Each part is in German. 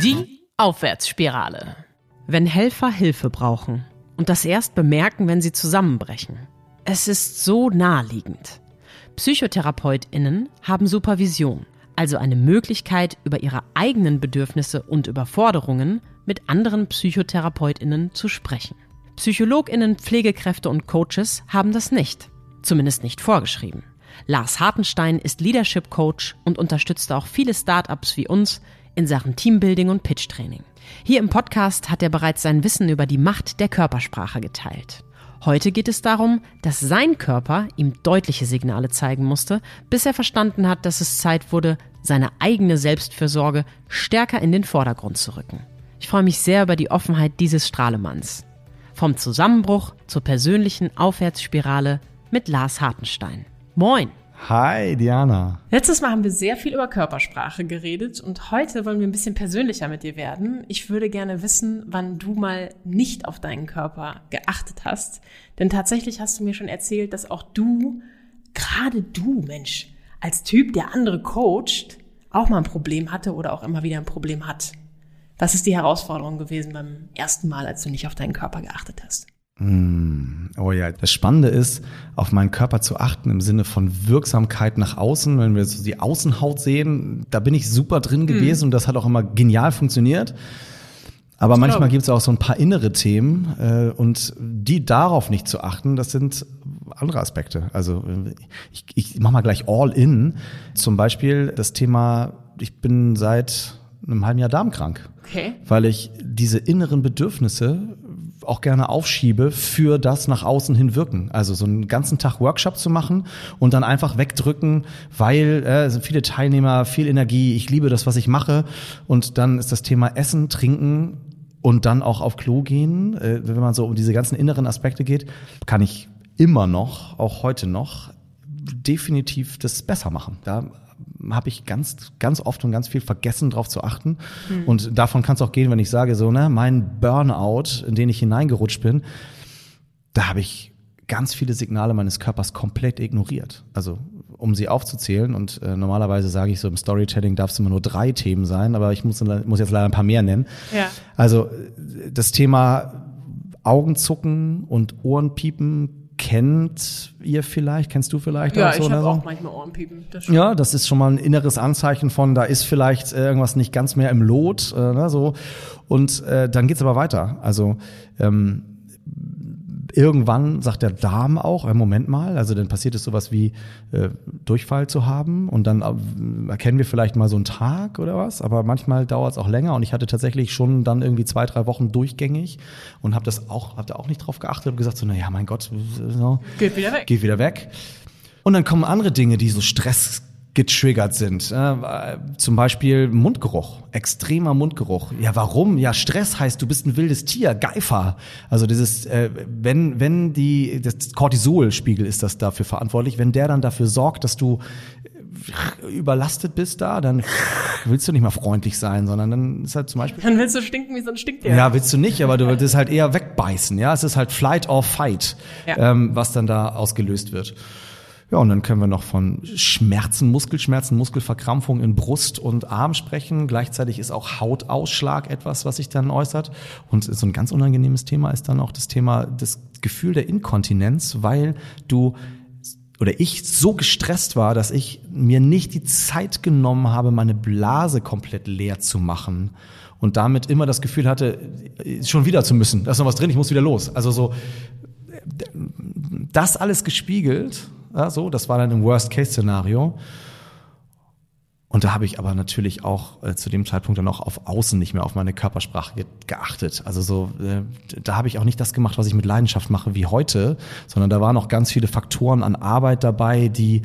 Die Aufwärtsspirale. Wenn Helfer Hilfe brauchen und das erst bemerken, wenn sie zusammenbrechen. Es ist so naheliegend. PsychotherapeutInnen haben Supervision, also eine Möglichkeit, über ihre eigenen Bedürfnisse und Überforderungen mit anderen PsychotherapeutInnen zu sprechen. PsychologInnen, Pflegekräfte und Coaches haben das nicht. Zumindest nicht vorgeschrieben. Lars Hartenstein ist Leadership Coach und unterstützt auch viele Startups wie uns in Sachen Teambuilding und Pitch-Training. Hier im Podcast hat er bereits sein Wissen über die Macht der Körpersprache geteilt. Heute geht es darum, dass sein Körper ihm deutliche Signale zeigen musste, bis er verstanden hat, dass es Zeit wurde, seine eigene Selbstfürsorge stärker in den Vordergrund zu rücken. Ich freue mich sehr über die Offenheit dieses Strahlemanns. Vom Zusammenbruch zur persönlichen Aufwärtsspirale mit Lars Hartenstein. Moin! Hi, Diana. Letztes Mal haben wir sehr viel über Körpersprache geredet und heute wollen wir ein bisschen persönlicher mit dir werden. Ich würde gerne wissen, wann du mal nicht auf deinen Körper geachtet hast. Denn tatsächlich hast du mir schon erzählt, dass auch du, gerade du, Mensch, als Typ, der andere coacht, auch mal ein Problem hatte oder auch immer wieder ein Problem hat. Was ist die Herausforderung gewesen beim ersten Mal, als du nicht auf deinen Körper geachtet hast? Hm, oh ja, das Spannende ist, auf meinen Körper zu achten im Sinne von Wirksamkeit nach außen. Wenn wir so die Außenhaut sehen, da bin ich super drin hm. gewesen und das hat auch immer genial funktioniert. Aber ich manchmal gibt es auch so ein paar innere Themen äh, und die darauf nicht zu achten, das sind andere Aspekte. Also ich, ich mache mal gleich all in. Zum Beispiel das Thema, ich bin seit einem halben Jahr darmkrank. Okay. Weil ich diese inneren Bedürfnisse auch gerne aufschiebe für das nach außen hin wirken. Also so einen ganzen Tag Workshop zu machen und dann einfach wegdrücken, weil äh, viele Teilnehmer, viel Energie, ich liebe das, was ich mache. Und dann ist das Thema Essen, Trinken und dann auch auf Klo gehen. Äh, wenn man so um diese ganzen inneren Aspekte geht, kann ich immer noch, auch heute noch, definitiv das besser machen. Da habe ich ganz, ganz oft und ganz viel vergessen, darauf zu achten. Mhm. Und davon kann es auch gehen, wenn ich sage, so, ne, mein Burnout, in den ich hineingerutscht bin, da habe ich ganz viele Signale meines Körpers komplett ignoriert. Also um sie aufzuzählen und äh, normalerweise sage ich so im Storytelling darf es immer nur drei Themen sein, aber ich muss, muss jetzt leider ein paar mehr nennen. Ja. Also das Thema Augenzucken und Ohrenpiepen kennt ihr vielleicht, kennst du vielleicht ja, auch so? ich habe auch manchmal Ohrenpiepen. Das ja, das ist schon mal ein inneres Anzeichen von, da ist vielleicht irgendwas nicht ganz mehr im Lot, äh, ne, so. Und äh, dann geht's aber weiter. Also ähm, irgendwann sagt der Darm auch, äh, Moment mal, also dann passiert es sowas wie äh, Durchfall zu haben und dann äh, erkennen wir vielleicht mal so einen Tag oder was, aber manchmal dauert es auch länger und ich hatte tatsächlich schon dann irgendwie zwei, drei Wochen durchgängig und habe das auch, habe da auch nicht drauf geachtet, habe gesagt so, na ja, mein Gott, so, geht wieder weg. Geht wieder weg. Und dann kommen andere Dinge, die so Stress getriggert sind. Äh, zum Beispiel Mundgeruch, extremer Mundgeruch. Ja, warum? Ja, Stress heißt, du bist ein wildes Tier, Geifer. Also dieses, äh, wenn wenn die das Cortisolspiegel ist das dafür verantwortlich, wenn der dann dafür sorgt, dass du überlastet bist da, dann willst du nicht mehr freundlich sein, sondern dann ist halt zum Beispiel. Dann willst du stinken wie so ein Stinktier. Ja, willst du nicht, aber du willst halt eher wegbeißen. Ja, es ist halt Flight or Fight, ja. ähm, was dann da ausgelöst wird. Ja, und dann können wir noch von Schmerzen, Muskelschmerzen, Muskelverkrampfung in Brust und Arm sprechen. Gleichzeitig ist auch Hautausschlag etwas, was sich dann äußert. Und so ein ganz unangenehmes Thema ist dann auch das Thema das Gefühl der Inkontinenz, weil du oder ich so gestresst war, dass ich mir nicht die Zeit genommen habe, meine Blase komplett leer zu machen und damit immer das Gefühl hatte, schon wieder zu müssen. Da ist noch was drin, ich muss wieder los. Also so das alles gespiegelt ja, so, das war dann im Worst-Case-Szenario. Und da habe ich aber natürlich auch äh, zu dem Zeitpunkt dann auch auf Außen nicht mehr auf meine Körpersprache ge geachtet. Also so, äh, da habe ich auch nicht das gemacht, was ich mit Leidenschaft mache wie heute, sondern da waren noch ganz viele Faktoren an Arbeit dabei, die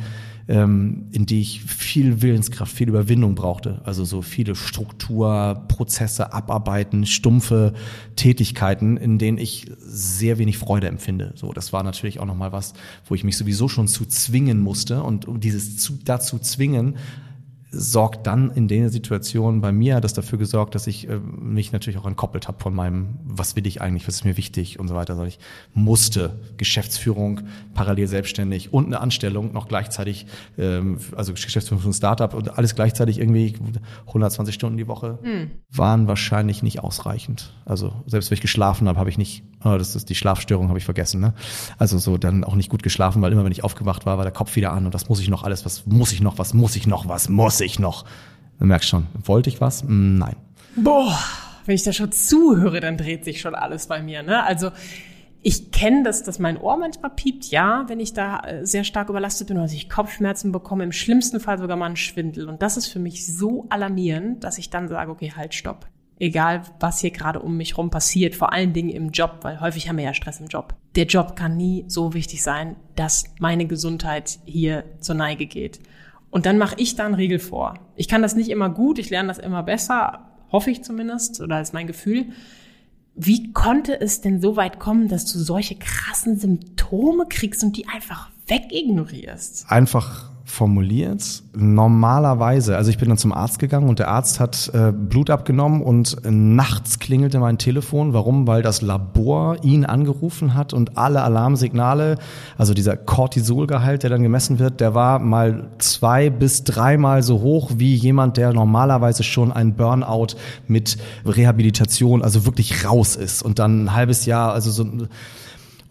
ähm, in die ich viel Willenskraft, viel Überwindung brauchte. Also so viele Struktur, Prozesse, Abarbeiten, stumpfe Tätigkeiten, in denen ich sehr wenig Freude empfinde. So, das war natürlich auch nochmal was, wo ich mich sowieso schon zu zwingen musste und dieses zu, dazu zwingen, sorgt dann in der Situation bei mir, hat das dafür gesorgt, dass ich äh, mich natürlich auch entkoppelt habe von meinem, was will ich eigentlich, was ist mir wichtig und so weiter. Also ich musste Geschäftsführung, parallel selbstständig und eine Anstellung noch gleichzeitig, ähm, also Geschäftsführung von Startup und alles gleichzeitig irgendwie 120 Stunden die Woche, hm. waren wahrscheinlich nicht ausreichend. Also selbst wenn ich geschlafen habe, habe ich nicht, oh, das ist die Schlafstörung, habe ich vergessen. Ne? Also so dann auch nicht gut geschlafen, weil immer wenn ich aufgewacht war, war der Kopf wieder an und das muss ich noch alles, was muss ich noch, was muss ich noch, was muss ich noch. Du merkst schon, wollte ich was? Hm, nein. Boah, wenn ich da schon zuhöre, dann dreht sich schon alles bei mir. Ne? Also ich kenne das, dass mein Ohr manchmal piept, ja, wenn ich da äh, sehr stark überlastet bin oder dass ich Kopfschmerzen bekomme, im schlimmsten Fall sogar mal einen Schwindel. Und das ist für mich so alarmierend, dass ich dann sage, okay, halt, stopp. Egal, was hier gerade um mich rum passiert, vor allen Dingen im Job, weil häufig haben wir ja Stress im Job. Der Job kann nie so wichtig sein, dass meine Gesundheit hier zur Neige geht. Und dann mache ich da einen Riegel vor. Ich kann das nicht immer gut, ich lerne das immer besser, hoffe ich zumindest, oder ist mein Gefühl. Wie konnte es denn so weit kommen, dass du solche krassen Symptome kriegst und die einfach wegignorierst? Einfach formuliert. Normalerweise, also ich bin dann zum Arzt gegangen und der Arzt hat äh, Blut abgenommen und nachts klingelte mein Telefon. Warum? Weil das Labor ihn angerufen hat und alle Alarmsignale, also dieser Cortisolgehalt, der dann gemessen wird, der war mal zwei bis dreimal so hoch wie jemand, der normalerweise schon ein Burnout mit Rehabilitation, also wirklich raus ist und dann ein halbes Jahr, also so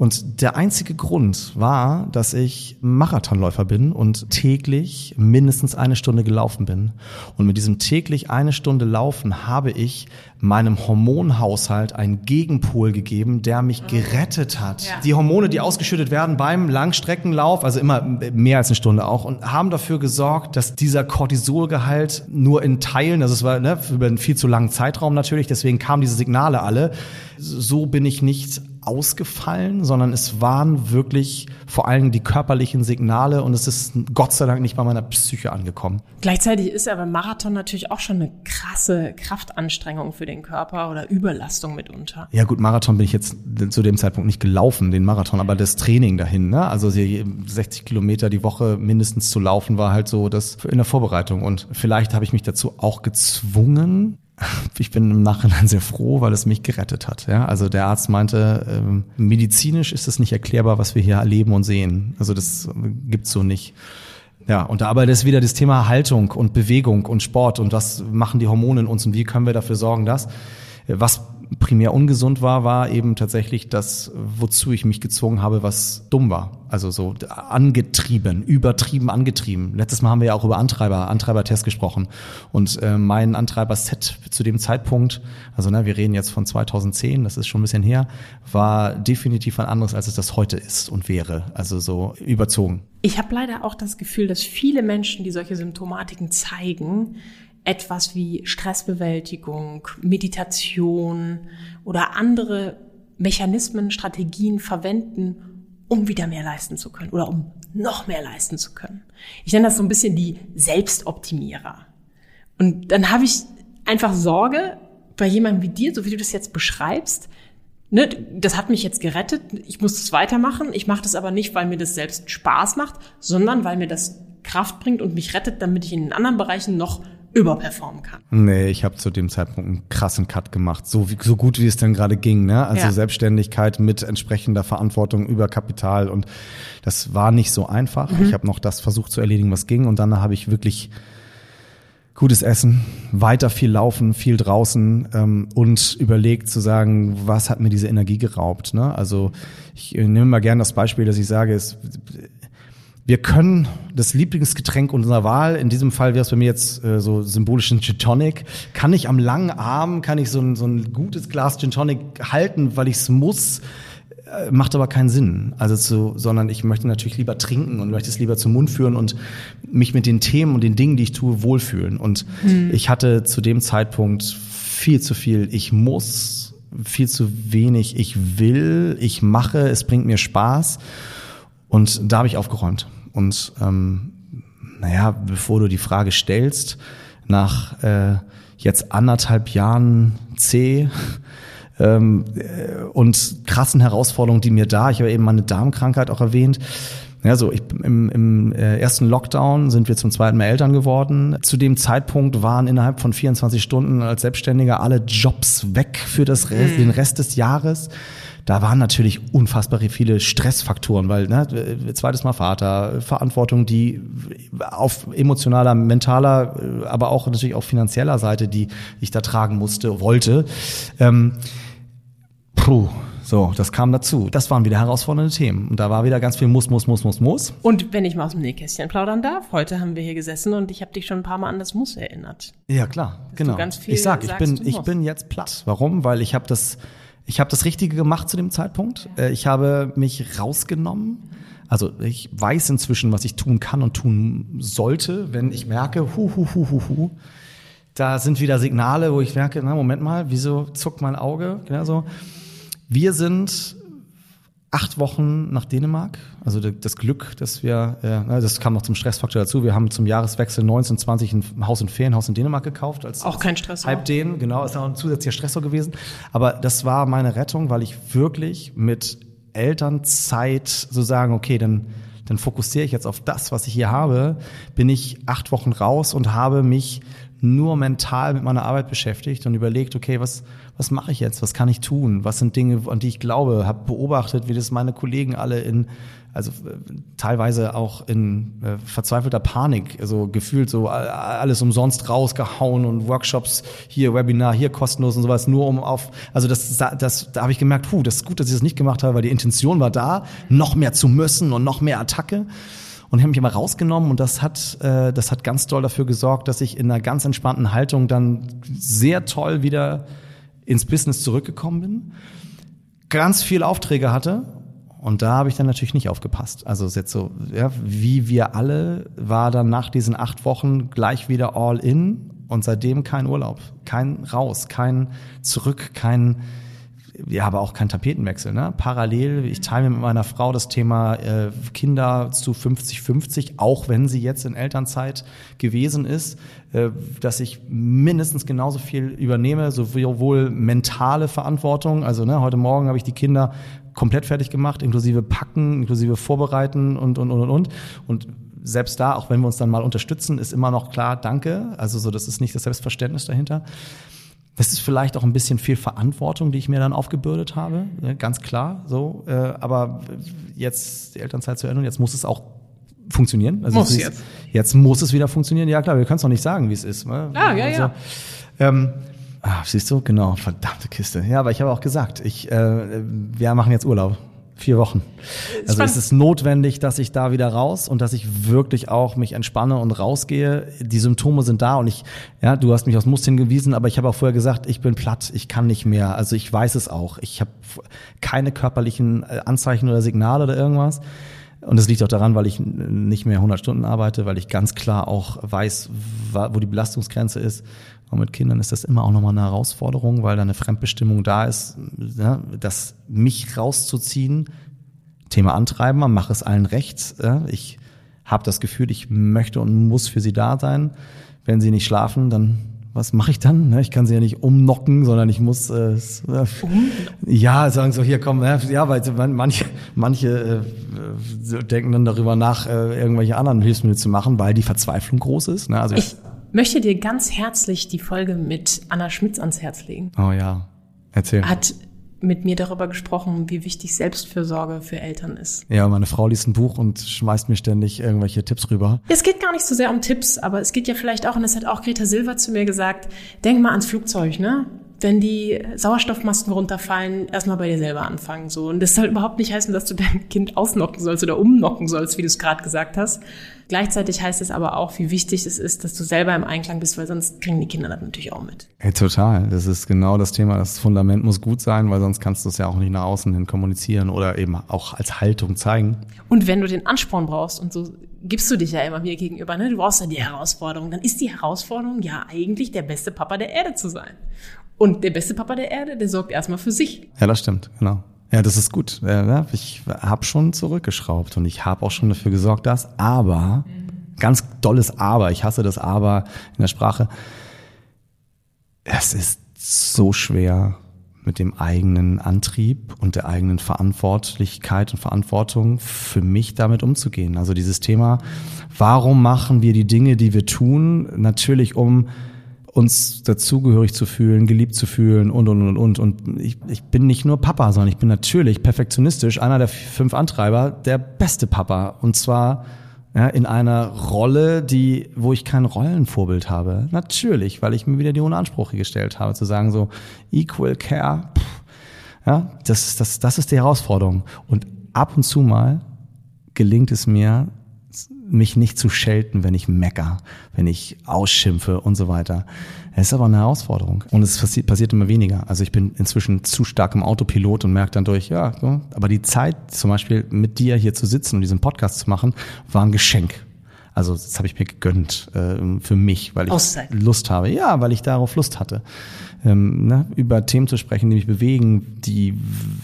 und der einzige Grund war, dass ich Marathonläufer bin und täglich mindestens eine Stunde gelaufen bin. Und mit diesem täglich eine Stunde Laufen habe ich meinem Hormonhaushalt einen Gegenpol gegeben, der mich gerettet hat. Ja. Die Hormone, die ausgeschüttet werden beim Langstreckenlauf, also immer mehr als eine Stunde auch, und haben dafür gesorgt, dass dieser Cortisolgehalt nur in Teilen, also es war ne, über einen viel zu langen Zeitraum natürlich, deswegen kamen diese Signale alle. So bin ich nicht ausgefallen, sondern es waren wirklich vor allem die körperlichen Signale und es ist Gott sei Dank nicht bei meiner Psyche angekommen. Gleichzeitig ist aber Marathon natürlich auch schon eine krasse Kraftanstrengung für den Körper oder Überlastung mitunter. Ja gut, Marathon bin ich jetzt zu dem Zeitpunkt nicht gelaufen, den Marathon, aber das Training dahin, ne? also 60 Kilometer die Woche mindestens zu laufen war halt so das in der Vorbereitung und vielleicht habe ich mich dazu auch gezwungen, ich bin im Nachhinein sehr froh, weil es mich gerettet hat. Ja? Also der Arzt meinte, ähm, medizinisch ist es nicht erklärbar, was wir hier erleben und sehen. Also das gibt's so nicht. Ja, und da aber ist wieder das Thema Haltung und Bewegung und Sport und was machen die Hormone in uns und wie können wir dafür sorgen, dass was primär ungesund war, war eben tatsächlich das, wozu ich mich gezwungen habe, was dumm war. Also so angetrieben, übertrieben angetrieben. Letztes Mal haben wir ja auch über Antreiber, Antreibertest gesprochen. Und äh, mein Antreiber-Set zu dem Zeitpunkt, also ne, wir reden jetzt von 2010, das ist schon ein bisschen her, war definitiv ein anderes, als es das heute ist und wäre. Also so überzogen. Ich habe leider auch das Gefühl, dass viele Menschen, die solche Symptomatiken zeigen, etwas wie Stressbewältigung, Meditation oder andere Mechanismen, Strategien verwenden, um wieder mehr leisten zu können oder um noch mehr leisten zu können. Ich nenne das so ein bisschen die Selbstoptimierer. Und dann habe ich einfach Sorge bei jemandem wie dir, so wie du das jetzt beschreibst, ne, das hat mich jetzt gerettet, ich muss das weitermachen, ich mache das aber nicht, weil mir das selbst Spaß macht, sondern weil mir das Kraft bringt und mich rettet, damit ich in den anderen Bereichen noch überperformen kann. Nee, ich habe zu dem Zeitpunkt einen krassen Cut gemacht, so, wie, so gut wie es dann gerade ging. Ne? Also ja. Selbstständigkeit mit entsprechender Verantwortung über Kapital und das war nicht so einfach. Mhm. Ich habe noch das versucht zu erledigen, was ging und dann habe ich wirklich gutes Essen, weiter viel laufen, viel draußen ähm, und überlegt zu sagen, was hat mir diese Energie geraubt. Ne? Also ich nehme mal gern das Beispiel, dass ich sage, es, wir können das Lieblingsgetränk unserer Wahl, in diesem Fall wäre es bei mir jetzt äh, so symbolisch ein Gin Tonic, kann ich am langen Arm, kann ich so ein, so ein gutes Glas Gin Tonic halten, weil ich es muss, äh, macht aber keinen Sinn. Also zu, sondern ich möchte natürlich lieber trinken und möchte es lieber zum Mund führen und mich mit den Themen und den Dingen, die ich tue, wohlfühlen. Und hm. ich hatte zu dem Zeitpunkt viel zu viel, ich muss, viel zu wenig, ich will, ich mache, es bringt mir Spaß. Und da habe ich aufgeräumt. Und ähm, naja, bevor du die Frage stellst, nach äh, jetzt anderthalb Jahren C ähm, äh, und krassen Herausforderungen, die mir da, ich habe eben meine Darmkrankheit auch erwähnt, Ja, so ich, im, im äh, ersten Lockdown sind wir zum zweiten Mal Eltern geworden. Zu dem Zeitpunkt waren innerhalb von 24 Stunden als Selbstständiger alle Jobs weg für das Rest, mhm. den Rest des Jahres da waren natürlich unfassbar viele Stressfaktoren, weil ne, zweites Mal Vater, Verantwortung, die auf emotionaler, mentaler, aber auch natürlich auf finanzieller Seite, die ich da tragen musste, wollte. Ähm, puh, so, das kam dazu. Das waren wieder herausfordernde Themen. Und da war wieder ganz viel Muss, Muss, Muss, Muss, Muss. Und wenn ich mal aus dem Nähkästchen plaudern darf, heute haben wir hier gesessen und ich habe dich schon ein paar Mal an das Muss erinnert. Ja, klar, Dass genau. ich sag, ich bin, ich bin jetzt platt. Warum? Weil ich habe das ich habe das Richtige gemacht zu dem Zeitpunkt. Äh, ich habe mich rausgenommen. Also ich weiß inzwischen, was ich tun kann und tun sollte, wenn ich merke, hu, hu, hu, hu, hu. Da sind wieder Signale, wo ich merke, na, Moment mal, wieso zuckt mein Auge? Ja, so. Wir sind acht Wochen nach Dänemark. Also das Glück, dass wir, ja, das kam noch zum Stressfaktor dazu. Wir haben zum Jahreswechsel 19, 20 ein Haus und Ferienhaus in Dänemark gekauft. Als, auch kein Stress. Halb den, genau, ist auch ein zusätzlicher Stressor gewesen. Aber das war meine Rettung, weil ich wirklich mit Elternzeit so sagen, okay, dann dann fokussiere ich jetzt auf das, was ich hier habe, bin ich acht Wochen raus und habe mich nur mental mit meiner Arbeit beschäftigt und überlegt, okay, was, was mache ich jetzt? Was kann ich tun? Was sind Dinge, an die ich glaube? Habe beobachtet, wie das meine Kollegen alle in, also äh, teilweise auch in äh, verzweifelter Panik, also gefühlt so alles umsonst rausgehauen und Workshops hier, Webinar hier kostenlos und sowas, nur um auf, also das, das, da habe ich gemerkt, puh, das ist gut, dass ich das nicht gemacht habe, weil die Intention war da, noch mehr zu müssen und noch mehr Attacke und habe mich immer rausgenommen und das hat, äh, das hat ganz doll dafür gesorgt, dass ich in einer ganz entspannten Haltung dann sehr toll wieder ins Business zurückgekommen bin, ganz viele Aufträge hatte und da habe ich dann natürlich nicht aufgepasst. Also ist jetzt so, ja, wie wir alle, war dann nach diesen acht Wochen gleich wieder all in und seitdem kein Urlaub, kein raus, kein zurück, kein ja, aber auch kein Tapetenwechsel. Ne? Parallel, ich teile mit meiner Frau das Thema äh, Kinder zu 50-50, auch wenn sie jetzt in Elternzeit gewesen ist, äh, dass ich mindestens genauso viel übernehme, sowohl mentale Verantwortung, also ne, heute Morgen habe ich die Kinder komplett fertig gemacht, inklusive Packen, inklusive Vorbereiten und, und, und, und, und. Und selbst da, auch wenn wir uns dann mal unterstützen, ist immer noch klar, danke. Also so, das ist nicht das Selbstverständnis dahinter. Das ist vielleicht auch ein bisschen viel Verantwortung, die ich mir dann aufgebürdet habe, ne, ganz klar. So, äh, aber jetzt die Elternzeit zu Ende, jetzt muss es auch funktionieren. Also muss jetzt. Jetzt muss es wieder funktionieren. Ja klar, wir können es noch nicht sagen, wie es ist. Ne? Ah, ja, also, ja. Ähm, ah, siehst du, genau, verdammte Kiste. Ja, aber ich habe auch gesagt, ich, äh, wir machen jetzt Urlaub. Vier Wochen. Also es ist notwendig, dass ich da wieder raus und dass ich wirklich auch mich entspanne und rausgehe. Die Symptome sind da und ich, ja, du hast mich aus Must hingewiesen, aber ich habe auch vorher gesagt, ich bin platt, ich kann nicht mehr. Also ich weiß es auch. Ich habe keine körperlichen äh, Anzeichen oder Signale oder irgendwas. Und das liegt auch daran, weil ich nicht mehr 100 Stunden arbeite, weil ich ganz klar auch weiß, wo die Belastungsgrenze ist. Und mit Kindern ist das immer auch nochmal eine Herausforderung, weil da eine Fremdbestimmung da ist, ja, das mich rauszuziehen. Thema Antreiben, man macht es allen recht. Ja. Ich habe das Gefühl, ich möchte und muss für sie da sein. Wenn sie nicht schlafen, dann was mache ich dann? Ne, ich kann sie ja nicht umnocken, sondern ich muss äh, ja sagen so hier komm ja weil manche manche äh, denken dann darüber nach äh, irgendwelche anderen Hilfsmittel zu machen, weil die Verzweiflung groß ist. Ne? Also ich möchte dir ganz herzlich die Folge mit Anna Schmitz ans Herz legen. Oh ja, erzähl. Hat mit mir darüber gesprochen, wie wichtig Selbstfürsorge für Eltern ist. Ja, meine Frau liest ein Buch und schmeißt mir ständig irgendwelche Tipps rüber. Es geht gar nicht so sehr um Tipps, aber es geht ja vielleicht auch, und das hat auch Greta Silva zu mir gesagt, denk mal ans Flugzeug, ne? Wenn die Sauerstoffmasken runterfallen, erstmal bei dir selber anfangen. So. Und das soll überhaupt nicht heißen, dass du dein Kind ausnocken sollst oder umnocken sollst, wie du es gerade gesagt hast. Gleichzeitig heißt es aber auch, wie wichtig es ist, dass du selber im Einklang bist, weil sonst kriegen die Kinder das natürlich auch mit. Hey, total. Das ist genau das Thema. Das Fundament muss gut sein, weil sonst kannst du es ja auch nicht nach außen hin kommunizieren oder eben auch als Haltung zeigen. Und wenn du den Ansporn brauchst und so gibst du dich ja immer mir gegenüber, ne? Du brauchst ja die Herausforderung. Dann ist die Herausforderung ja eigentlich der beste Papa der Erde zu sein. Und der beste Papa der Erde, der sorgt erstmal für sich. Ja, das stimmt, genau. Ja, das ist gut. Ich habe schon zurückgeschraubt und ich habe auch schon dafür gesorgt, dass, aber, ganz dolles Aber, ich hasse das Aber in der Sprache, es ist so schwer, mit dem eigenen Antrieb und der eigenen Verantwortlichkeit und Verantwortung für mich damit umzugehen. Also dieses Thema, warum machen wir die Dinge, die wir tun? Natürlich, um uns dazugehörig zu fühlen, geliebt zu fühlen und, und, und, und. Und ich, ich bin nicht nur Papa, sondern ich bin natürlich perfektionistisch einer der fünf Antreiber, der beste Papa. Und zwar ja, in einer Rolle, die, wo ich kein Rollenvorbild habe. Natürlich, weil ich mir wieder die hohen Ansprüche gestellt habe, zu sagen so, equal care, pff, ja, das, das, das ist die Herausforderung. Und ab und zu mal gelingt es mir, mich nicht zu schelten, wenn ich mecker, wenn ich ausschimpfe und so weiter. Es ist aber eine Herausforderung und es passiert, passiert immer weniger. Also ich bin inzwischen zu stark im Autopilot und merke dann durch, ja, so, aber die Zeit zum Beispiel mit dir hier zu sitzen und diesen Podcast zu machen, war ein Geschenk. Also das habe ich mir gegönnt äh, für mich, weil ich Auszeit. Lust habe. Ja, weil ich darauf Lust hatte ähm, ne, über Themen zu sprechen, die mich bewegen, die,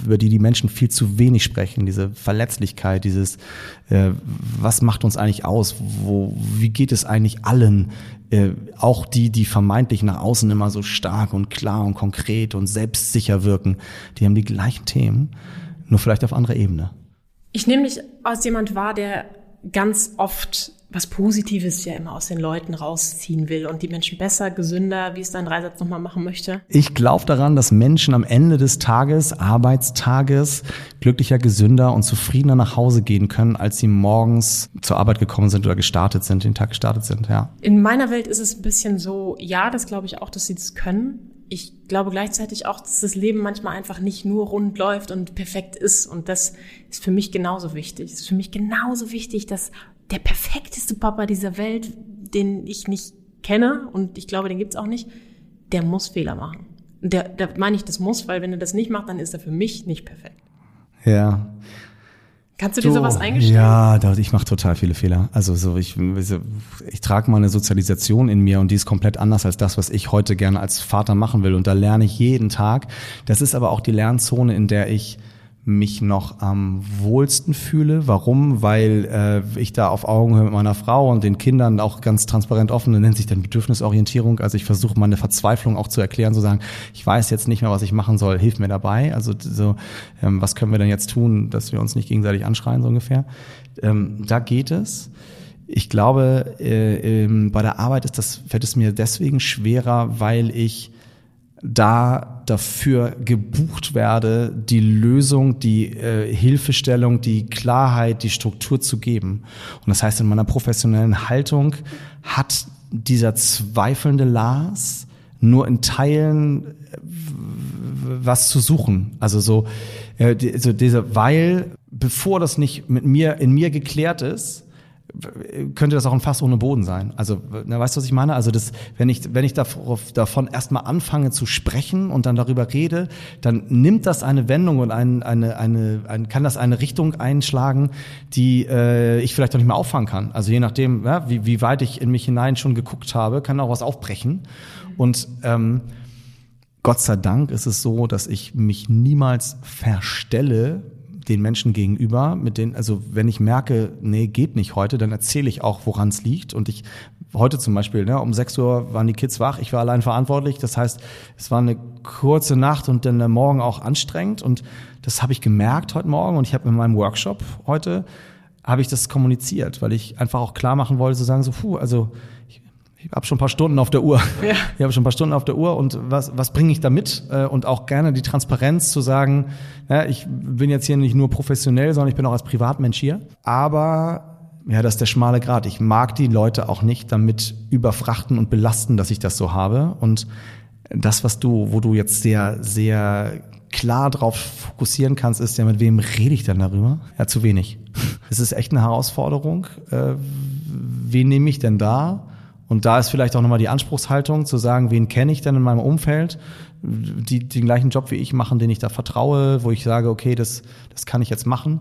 über die die Menschen viel zu wenig sprechen. Diese Verletzlichkeit, dieses, äh, was macht uns eigentlich aus? Wo, wie geht es eigentlich allen? Äh, auch die, die vermeintlich nach außen immer so stark und klar und konkret und selbstsicher wirken, die haben die gleichen Themen, nur vielleicht auf anderer Ebene. Ich nehme dich als jemand wahr, der ganz oft was Positives ja immer aus den Leuten rausziehen will und die Menschen besser, gesünder, wie es dein Dreisatz nochmal machen möchte? Ich glaube daran, dass Menschen am Ende des Tages, Arbeitstages, glücklicher, gesünder und zufriedener nach Hause gehen können, als sie morgens zur Arbeit gekommen sind oder gestartet sind, den Tag gestartet sind, ja. In meiner Welt ist es ein bisschen so, ja, das glaube ich auch, dass sie das können. Ich glaube gleichzeitig auch, dass das Leben manchmal einfach nicht nur rund läuft und perfekt ist. Und das ist für mich genauso wichtig. Es ist für mich genauso wichtig, dass der perfekteste Papa dieser Welt, den ich nicht kenne und ich glaube, den gibt's auch nicht, der muss Fehler machen. Der, da meine ich, das muss, weil wenn er das nicht macht, dann ist er für mich nicht perfekt. Ja. Kannst du dir sowas eingestehen? Ja, ich mache total viele Fehler. Also so ich, ich trage mal eine Sozialisation in mir und die ist komplett anders als das, was ich heute gerne als Vater machen will. Und da lerne ich jeden Tag. Das ist aber auch die Lernzone, in der ich mich noch am wohlsten fühle. Warum? Weil äh, ich da auf Augenhöhe mit meiner Frau und den Kindern auch ganz transparent offen, das nennt sich dann Bedürfnisorientierung. Also ich versuche meine Verzweiflung auch zu erklären, zu sagen, ich weiß jetzt nicht mehr, was ich machen soll, hilf mir dabei. Also so, ähm, was können wir denn jetzt tun, dass wir uns nicht gegenseitig anschreien, so ungefähr. Ähm, da geht es. Ich glaube, äh, äh, bei der Arbeit ist das, fällt es mir deswegen schwerer, weil ich da dafür gebucht werde, die Lösung, die äh, Hilfestellung, die Klarheit, die Struktur zu geben. Und das heißt, in meiner professionellen Haltung hat dieser zweifelnde Lars nur in Teilen äh, was zu suchen. Also so, äh, die, so diese, weil bevor das nicht mit mir in mir geklärt ist, könnte das auch ein Fass ohne Boden sein. Also, na, weißt du, was ich meine? Also, das, wenn ich, wenn ich davon erstmal anfange zu sprechen und dann darüber rede, dann nimmt das eine Wendung und ein, eine, eine, ein, kann das eine Richtung einschlagen, die äh, ich vielleicht auch nicht mehr auffangen kann. Also, je nachdem, ja, wie, wie weit ich in mich hinein schon geguckt habe, kann auch was aufbrechen. Und ähm, Gott sei Dank ist es so, dass ich mich niemals verstelle den Menschen gegenüber, mit denen, also wenn ich merke, nee, geht nicht heute, dann erzähle ich auch, woran es liegt. Und ich, heute zum Beispiel, ne, um 6 Uhr waren die Kids wach, ich war allein verantwortlich. Das heißt, es war eine kurze Nacht und dann der Morgen auch anstrengend. Und das habe ich gemerkt heute Morgen und ich habe in meinem Workshop heute, habe ich das kommuniziert, weil ich einfach auch klar machen wollte, zu sagen, so, puh, also ich, habe schon ein paar Stunden auf der Uhr. Ja. Ich habe schon ein paar Stunden auf der Uhr und was, was bringe ich da mit? Äh, und auch gerne die Transparenz zu sagen, ja, ich bin jetzt hier nicht nur professionell, sondern ich bin auch als Privatmensch hier. Aber ja, das ist der schmale Grad. Ich mag die Leute auch nicht damit überfrachten und belasten, dass ich das so habe. Und das, was du, wo du jetzt sehr, sehr klar drauf fokussieren kannst, ist ja, mit wem rede ich denn darüber? Ja, zu wenig. Es ist echt eine Herausforderung. Äh, wen nehme ich denn da? Und da ist vielleicht auch nochmal die Anspruchshaltung zu sagen, wen kenne ich denn in meinem Umfeld, die den gleichen Job wie ich machen, den ich da vertraue, wo ich sage, okay, das, das kann ich jetzt machen.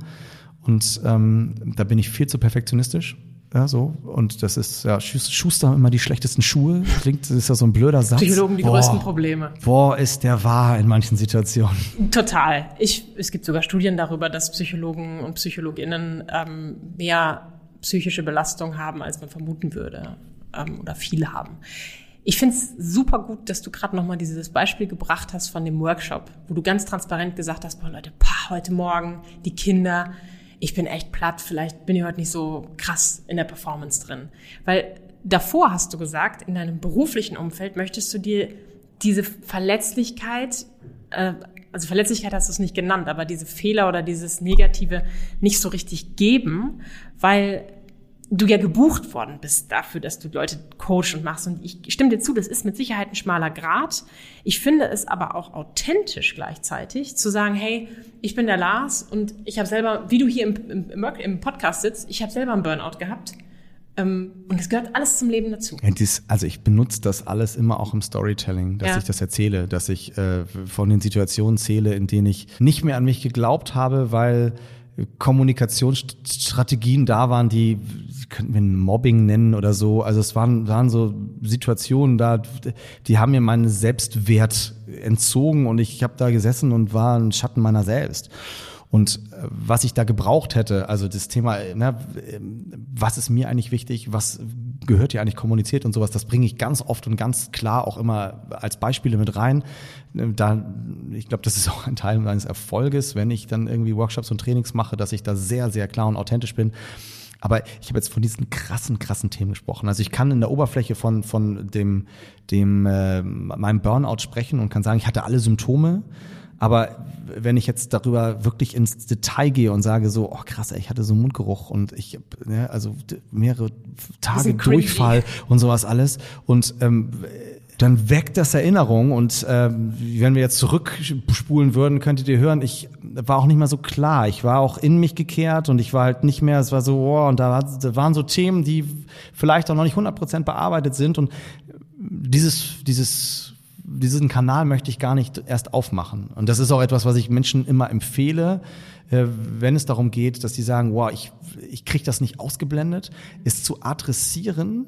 Und ähm, da bin ich viel zu perfektionistisch. Ja, so. Und das ist, ja, Schuster immer die schlechtesten Schuhe. Klingt, das ist ja so ein blöder Satz. Psychologen die boah, größten Probleme. Boah, ist der wahr in manchen Situationen. Total. Ich, es gibt sogar Studien darüber, dass Psychologen und PsychologInnen ähm, mehr psychische Belastung haben, als man vermuten würde ähm, oder viele haben. Ich finde es super gut, dass du gerade nochmal dieses Beispiel gebracht hast von dem Workshop, wo du ganz transparent gesagt hast, boah Leute, pah, heute Morgen, die Kinder, ich bin echt platt, vielleicht bin ich heute nicht so krass in der Performance drin. Weil davor hast du gesagt, in deinem beruflichen Umfeld möchtest du dir diese Verletzlichkeit, äh, also Verletzlichkeit hast du es nicht genannt, aber diese Fehler oder dieses Negative nicht so richtig geben, weil du ja gebucht worden bist dafür, dass du Leute coach und machst. Und ich stimme dir zu, das ist mit Sicherheit ein schmaler Grad. Ich finde es aber auch authentisch gleichzeitig zu sagen, hey, ich bin der Lars und ich habe selber, wie du hier im, im, im Podcast sitzt, ich habe selber einen Burnout gehabt. Ähm, und es gehört alles zum Leben dazu. Ja, dies, also ich benutze das alles immer auch im Storytelling, dass ja. ich das erzähle, dass ich äh, von den Situationen zähle, in denen ich nicht mehr an mich geglaubt habe, weil Kommunikationsstrategien da waren, die könnten wir Mobbing nennen oder so. Also es waren, waren so Situationen da, die haben mir meinen Selbstwert entzogen und ich habe da gesessen und war ein Schatten meiner selbst. Und äh, was ich da gebraucht hätte, also das Thema, ne, was ist mir eigentlich wichtig, was gehört hier eigentlich kommuniziert und sowas, das bringe ich ganz oft und ganz klar auch immer als Beispiele mit rein. Da, ich glaube, das ist auch ein Teil meines Erfolges, wenn ich dann irgendwie Workshops und Trainings mache, dass ich da sehr, sehr klar und authentisch bin. Aber ich habe jetzt von diesen krassen, krassen Themen gesprochen. Also ich kann in der Oberfläche von, von dem, dem äh, meinem Burnout sprechen und kann sagen, ich hatte alle Symptome. Aber wenn ich jetzt darüber wirklich ins Detail gehe und sage so, oh krass, ey, ich hatte so einen Mundgeruch und ich, ne, also mehrere Tage Durchfall und sowas alles und ähm, dann weckt das Erinnerung und ähm, wenn wir jetzt zurückspulen würden, könntet ihr hören, ich war auch nicht mehr so klar. Ich war auch in mich gekehrt und ich war halt nicht mehr, es war so, oh, und da, da waren so Themen, die vielleicht auch noch nicht 100% bearbeitet sind und dieses, dieses, diesen Kanal möchte ich gar nicht erst aufmachen. Und das ist auch etwas, was ich Menschen immer empfehle, äh, wenn es darum geht, dass sie sagen, wow, ich, ich kriege das nicht ausgeblendet, ist zu adressieren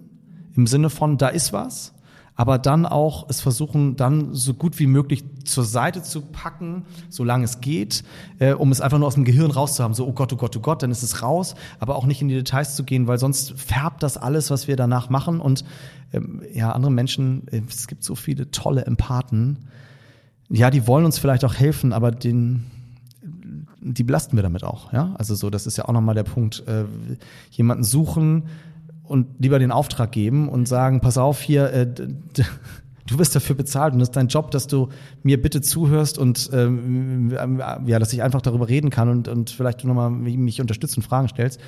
im Sinne von, da ist was aber dann auch es versuchen, dann so gut wie möglich zur Seite zu packen, solange es geht, äh, um es einfach nur aus dem Gehirn rauszuhaben. So, oh Gott, oh Gott, oh Gott, dann ist es raus, aber auch nicht in die Details zu gehen, weil sonst färbt das alles, was wir danach machen. Und ähm, ja, andere Menschen, äh, es gibt so viele tolle Empathen, ja, die wollen uns vielleicht auch helfen, aber den, die belasten wir damit auch, ja. Also so, das ist ja auch nochmal der Punkt, äh, jemanden suchen, und lieber den Auftrag geben und sagen, pass auf hier, äh, du wirst dafür bezahlt und das ist dein Job, dass du mir bitte zuhörst und ähm, ja, dass ich einfach darüber reden kann und, und vielleicht nochmal mich unterstützt und Fragen stellst.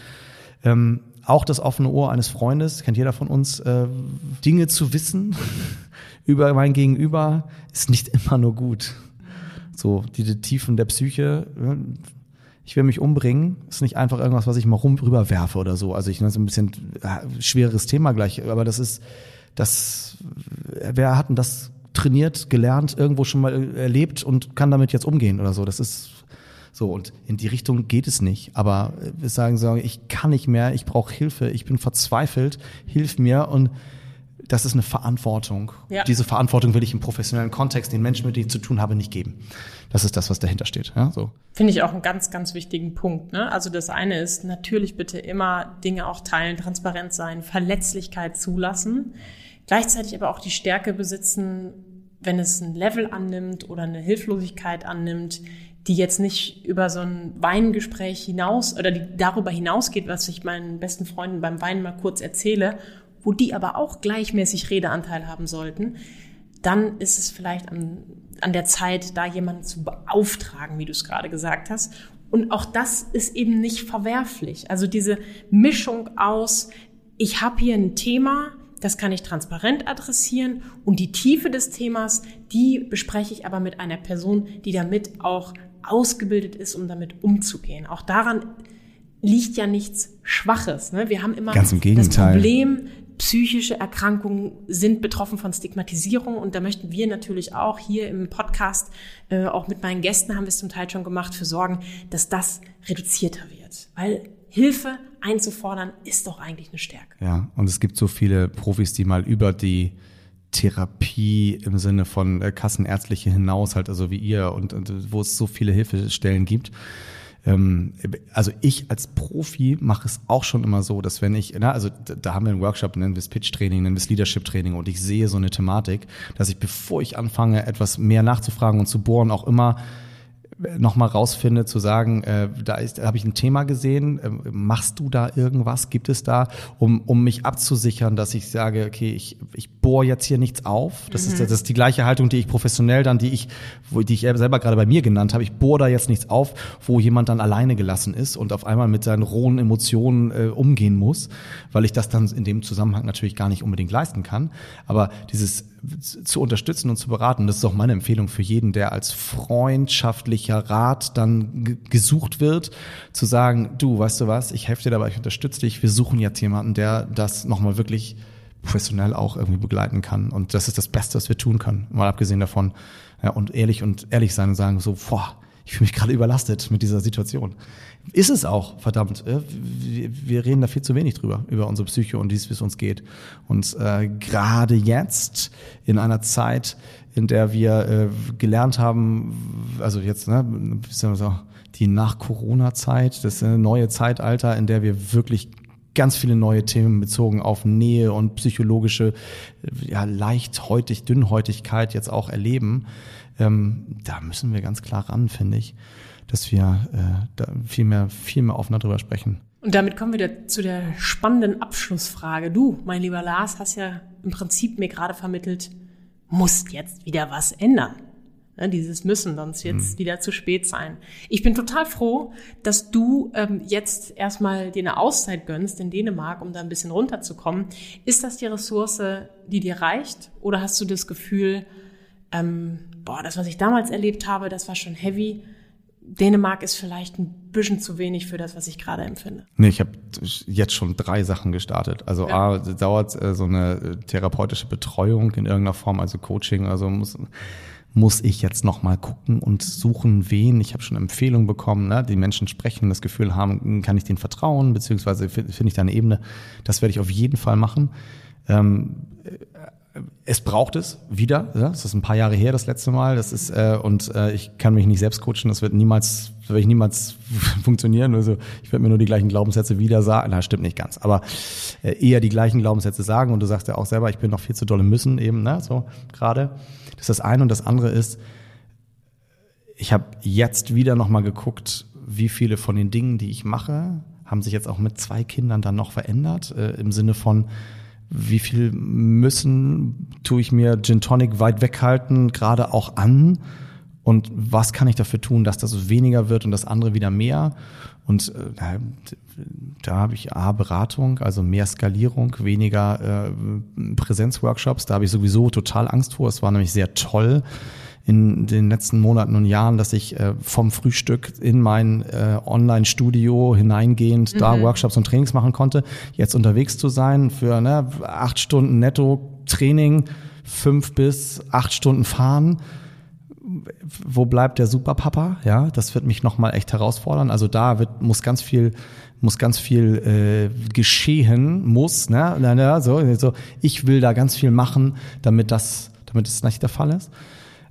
Ähm, auch das offene Ohr eines Freundes, kennt jeder von uns, äh, Dinge zu wissen über mein Gegenüber ist nicht immer nur gut. So, die Tiefen der Psyche, ich will mich umbringen, ist nicht einfach irgendwas, was ich mal rum rüberwerfe oder so. Also ich ne, so ein bisschen äh, schwereres Thema gleich, aber das ist, das, wer hat denn das trainiert, gelernt, irgendwo schon mal erlebt und kann damit jetzt umgehen oder so. Das ist so und in die Richtung geht es nicht. Aber wir sagen, sagen, ich kann nicht mehr, ich brauche Hilfe, ich bin verzweifelt, hilf mir und das ist eine Verantwortung. Ja. Diese Verantwortung will ich im professionellen Kontext den Menschen, mit denen ich zu tun habe, nicht geben. Das ist das, was dahinter steht. Ja, so. Finde ich auch einen ganz, ganz wichtigen Punkt. Ne? Also das eine ist natürlich bitte immer Dinge auch teilen, transparent sein, Verletzlichkeit zulassen, gleichzeitig aber auch die Stärke besitzen, wenn es ein Level annimmt oder eine Hilflosigkeit annimmt, die jetzt nicht über so ein Weingespräch hinaus oder die darüber hinausgeht, was ich meinen besten Freunden beim Weinen mal kurz erzähle wo die aber auch gleichmäßig Redeanteil haben sollten, dann ist es vielleicht an, an der Zeit, da jemanden zu beauftragen, wie du es gerade gesagt hast. Und auch das ist eben nicht verwerflich. Also diese Mischung aus, ich habe hier ein Thema, das kann ich transparent adressieren und die Tiefe des Themas, die bespreche ich aber mit einer Person, die damit auch ausgebildet ist, um damit umzugehen. Auch daran liegt ja nichts Schwaches. Ne? Wir haben immer das Problem, psychische Erkrankungen sind betroffen von Stigmatisierung und da möchten wir natürlich auch hier im Podcast, äh, auch mit meinen Gästen haben wir es zum Teil schon gemacht, für sorgen, dass das reduzierter wird. Weil Hilfe einzufordern ist doch eigentlich eine Stärke. Ja, und es gibt so viele Profis, die mal über die Therapie im Sinne von äh, Kassenärztliche hinaus halt, also wie ihr und, und wo es so viele Hilfestellen gibt, ähm, also ich als Profi mache es auch schon immer so, dass wenn ich, na, also da haben wir einen Workshop, nennen wir es Pitch-Training, nennen wir es Leadership-Training und ich sehe so eine Thematik, dass ich, bevor ich anfange, etwas mehr nachzufragen und zu bohren, auch immer nochmal rausfinde, zu sagen, äh, da ist, da habe ich ein Thema gesehen, äh, machst du da irgendwas, gibt es da, um, um mich abzusichern, dass ich sage, okay, ich, ich bohre jetzt hier nichts auf. Das, mhm. ist, das ist die gleiche Haltung, die ich professionell dann, die ich, wo, die ich selber gerade bei mir genannt habe. Ich bohre da jetzt nichts auf, wo jemand dann alleine gelassen ist und auf einmal mit seinen rohen Emotionen äh, umgehen muss, weil ich das dann in dem Zusammenhang natürlich gar nicht unbedingt leisten kann. Aber dieses zu unterstützen und zu beraten. Das ist auch meine Empfehlung für jeden, der als freundschaftlicher Rat dann gesucht wird, zu sagen, du, weißt du was, ich helfe dir dabei, ich unterstütze dich, wir suchen jetzt jemanden, der das nochmal wirklich professionell auch irgendwie begleiten kann. Und das ist das Beste, was wir tun können. Mal abgesehen davon, ja, und ehrlich und ehrlich sein und sagen so, boah, ich fühle mich gerade überlastet mit dieser Situation. Ist es auch, verdammt. Wir reden da viel zu wenig drüber, über unsere Psyche und wie es uns geht. Und äh, gerade jetzt, in einer Zeit, in der wir äh, gelernt haben, also jetzt, ne, so, die Nach-Corona-Zeit, das neue Zeitalter, in der wir wirklich ganz viele neue Themen bezogen auf Nähe und psychologische, ja, leichthäutig, Dünnhäutigkeit jetzt auch erleben. Ähm, da müssen wir ganz klar ran, finde ich dass wir äh, da viel mehr, viel mehr offener drüber sprechen. Und damit kommen wir zu der spannenden Abschlussfrage. Du, mein lieber Lars, hast ja im Prinzip mir gerade vermittelt, musst jetzt wieder was ändern. Ja, dieses Müssen, sonst wird es mhm. wieder zu spät sein. Ich bin total froh, dass du ähm, jetzt erstmal dir eine Auszeit gönnst in Dänemark, um da ein bisschen runterzukommen. Ist das die Ressource, die dir reicht? Oder hast du das Gefühl, ähm, boah, das, was ich damals erlebt habe, das war schon heavy Dänemark ist vielleicht ein bisschen zu wenig für das, was ich gerade empfinde. Nee, ich habe jetzt schon drei Sachen gestartet. Also ja. A, dauert äh, so eine äh, therapeutische Betreuung in irgendeiner Form, also Coaching, also muss muss ich jetzt noch mal gucken und suchen, wen. Ich habe schon Empfehlungen bekommen, ne? die Menschen sprechen, das Gefühl haben, kann ich denen vertrauen, beziehungsweise finde ich da eine Ebene. Das werde ich auf jeden Fall machen. Ähm, es braucht es wieder. Ja? Das ist ein paar Jahre her das letzte Mal. Das ist äh, und äh, ich kann mich nicht selbst coachen. Das wird niemals, das ich niemals funktionieren. Also ich werde mir nur die gleichen Glaubenssätze wieder sagen. Na, stimmt nicht ganz. Aber äh, eher die gleichen Glaubenssätze sagen. Und du sagst ja auch selber, ich bin noch viel zu dolle müssen eben. Ne? So gerade. Das ist das eine und das andere ist, ich habe jetzt wieder noch mal geguckt, wie viele von den Dingen, die ich mache, haben sich jetzt auch mit zwei Kindern dann noch verändert äh, im Sinne von wie viel müssen tue ich mir Gin Tonic weit weghalten, gerade auch an? Und was kann ich dafür tun, dass das weniger wird und das andere wieder mehr? Und äh, da habe ich A, Beratung, also mehr Skalierung, weniger äh, Präsenzworkshops. Da habe ich sowieso total Angst vor. Es war nämlich sehr toll in den letzten Monaten und Jahren, dass ich äh, vom Frühstück in mein äh, Online-Studio hineingehend mhm. da Workshops und Trainings machen konnte. Jetzt unterwegs zu sein für ne, acht Stunden Netto-Training, fünf bis acht Stunden fahren wo bleibt der Superpapa? Ja, das wird mich nochmal echt herausfordern. Also da wird, muss ganz viel, muss ganz viel äh, geschehen, muss, ne? So, so, ich will da ganz viel machen, damit das, damit es nicht der Fall ist.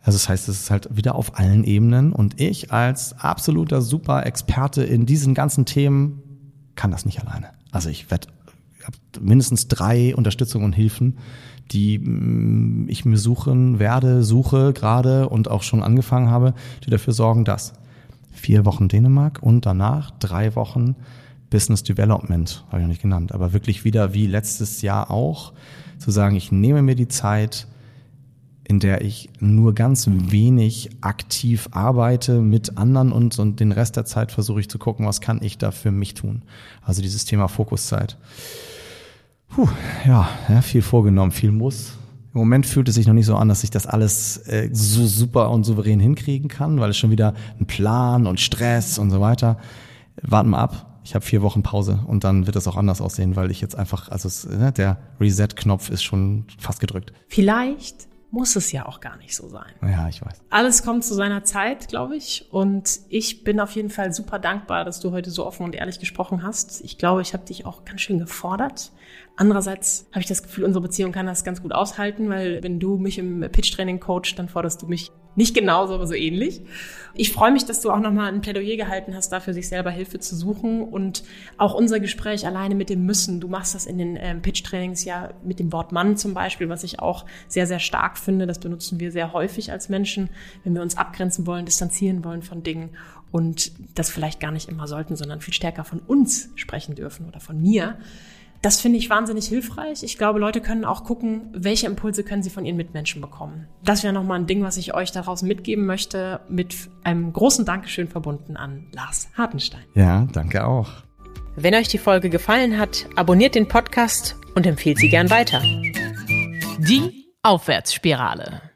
Also das heißt, es ist halt wieder auf allen Ebenen und ich als absoluter Super-Experte in diesen ganzen Themen kann das nicht alleine. Also ich werde mindestens drei Unterstützungen und Hilfen, die mm, ich mir suchen werde, suche gerade und auch schon angefangen habe, die dafür sorgen, dass vier Wochen Dänemark und danach drei Wochen Business Development, habe ich noch nicht genannt, aber wirklich wieder wie letztes Jahr auch, zu sagen, ich nehme mir die Zeit, in der ich nur ganz wenig aktiv arbeite mit anderen und, und den Rest der Zeit versuche ich zu gucken, was kann ich da für mich tun. Also dieses Thema Fokuszeit. Puh, ja, ja, viel vorgenommen, viel muss. Im Moment fühlt es sich noch nicht so an, dass ich das alles äh, so super und souverän hinkriegen kann, weil es schon wieder ein Plan und Stress und so weiter. Warten wir ab. Ich habe vier Wochen Pause und dann wird es auch anders aussehen, weil ich jetzt einfach, also es, ne, der Reset-Knopf ist schon fast gedrückt. Vielleicht muss es ja auch gar nicht so sein. Ja, ich weiß. Alles kommt zu seiner Zeit, glaube ich. Und ich bin auf jeden Fall super dankbar, dass du heute so offen und ehrlich gesprochen hast. Ich glaube, ich habe dich auch ganz schön gefordert. Andererseits habe ich das Gefühl, unsere Beziehung kann das ganz gut aushalten, weil wenn du mich im Pitch-Training coachst, dann forderst du mich nicht genauso, aber so ähnlich. Ich freue mich, dass du auch nochmal ein Plädoyer gehalten hast, dafür sich selber Hilfe zu suchen und auch unser Gespräch alleine mit dem Müssen. Du machst das in den ähm, Pitch-Trainings ja mit dem Wort Mann zum Beispiel, was ich auch sehr, sehr stark finde. Das benutzen wir sehr häufig als Menschen, wenn wir uns abgrenzen wollen, distanzieren wollen von Dingen und das vielleicht gar nicht immer sollten, sondern viel stärker von uns sprechen dürfen oder von mir. Das finde ich wahnsinnig hilfreich. Ich glaube, Leute können auch gucken, welche Impulse können sie von ihren Mitmenschen bekommen. Das wäre nochmal ein Ding, was ich euch daraus mitgeben möchte, mit einem großen Dankeschön verbunden an Lars Hartenstein. Ja, danke auch. Wenn euch die Folge gefallen hat, abonniert den Podcast und empfehlt sie gern weiter. Die Aufwärtsspirale.